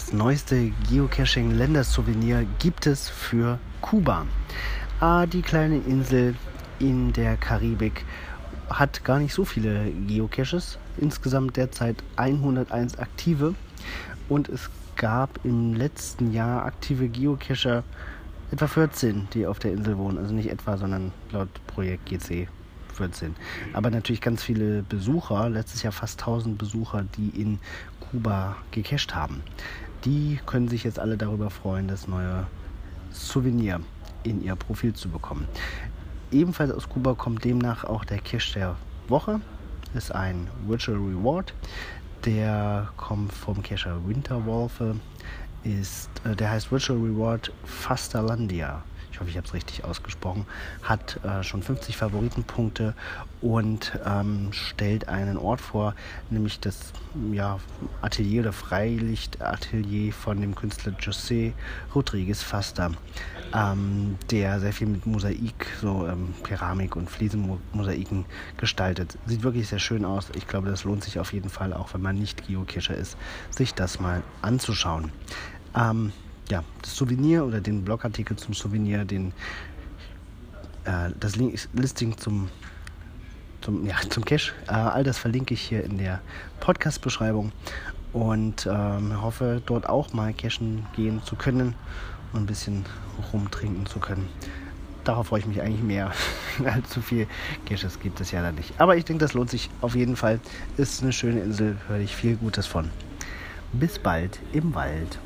Das neueste Geocaching-Ländersouvenir gibt es für Kuba. Ah, die kleine Insel in der Karibik hat gar nicht so viele Geocaches. Insgesamt derzeit 101 aktive. Und es gab im letzten Jahr aktive Geocacher etwa 14, die auf der Insel wohnen. Also nicht etwa, sondern laut Projekt GC 14. Aber natürlich ganz viele Besucher, letztes Jahr fast 1000 Besucher, die in Kuba gecached haben. Die können sich jetzt alle darüber freuen, das neue Souvenir in ihr Profil zu bekommen. Ebenfalls aus Kuba kommt demnach auch der Cache der Woche. Ist ein Virtual Reward. Der kommt vom Cacher Winterwolfe. Ist, äh, der heißt Virtual Reward Fasterlandia ich hoffe, ich habe es richtig ausgesprochen, hat äh, schon 50 Favoritenpunkte und ähm, stellt einen Ort vor, nämlich das ja, Atelier oder Freilichtatelier von dem Künstler José Rodriguez Faster, ähm, der sehr viel mit Mosaik, so ähm, Keramik und Fliesenmosaiken gestaltet. Sieht wirklich sehr schön aus. Ich glaube, das lohnt sich auf jeden Fall, auch wenn man nicht Geocacher ist, sich das mal anzuschauen. Ähm, ja, das Souvenir oder den Blogartikel zum Souvenir, den, äh, das Listing zum, zum, ja, zum Cache, äh, all das verlinke ich hier in der Podcast-Beschreibung und ähm, hoffe, dort auch mal cashen gehen zu können und ein bisschen rumtrinken zu können. Darauf freue ich mich eigentlich mehr. Allzu viel Caches gibt es ja da nicht. Aber ich denke, das lohnt sich auf jeden Fall. Ist eine schöne Insel, höre ich viel Gutes von. Bis bald im Wald.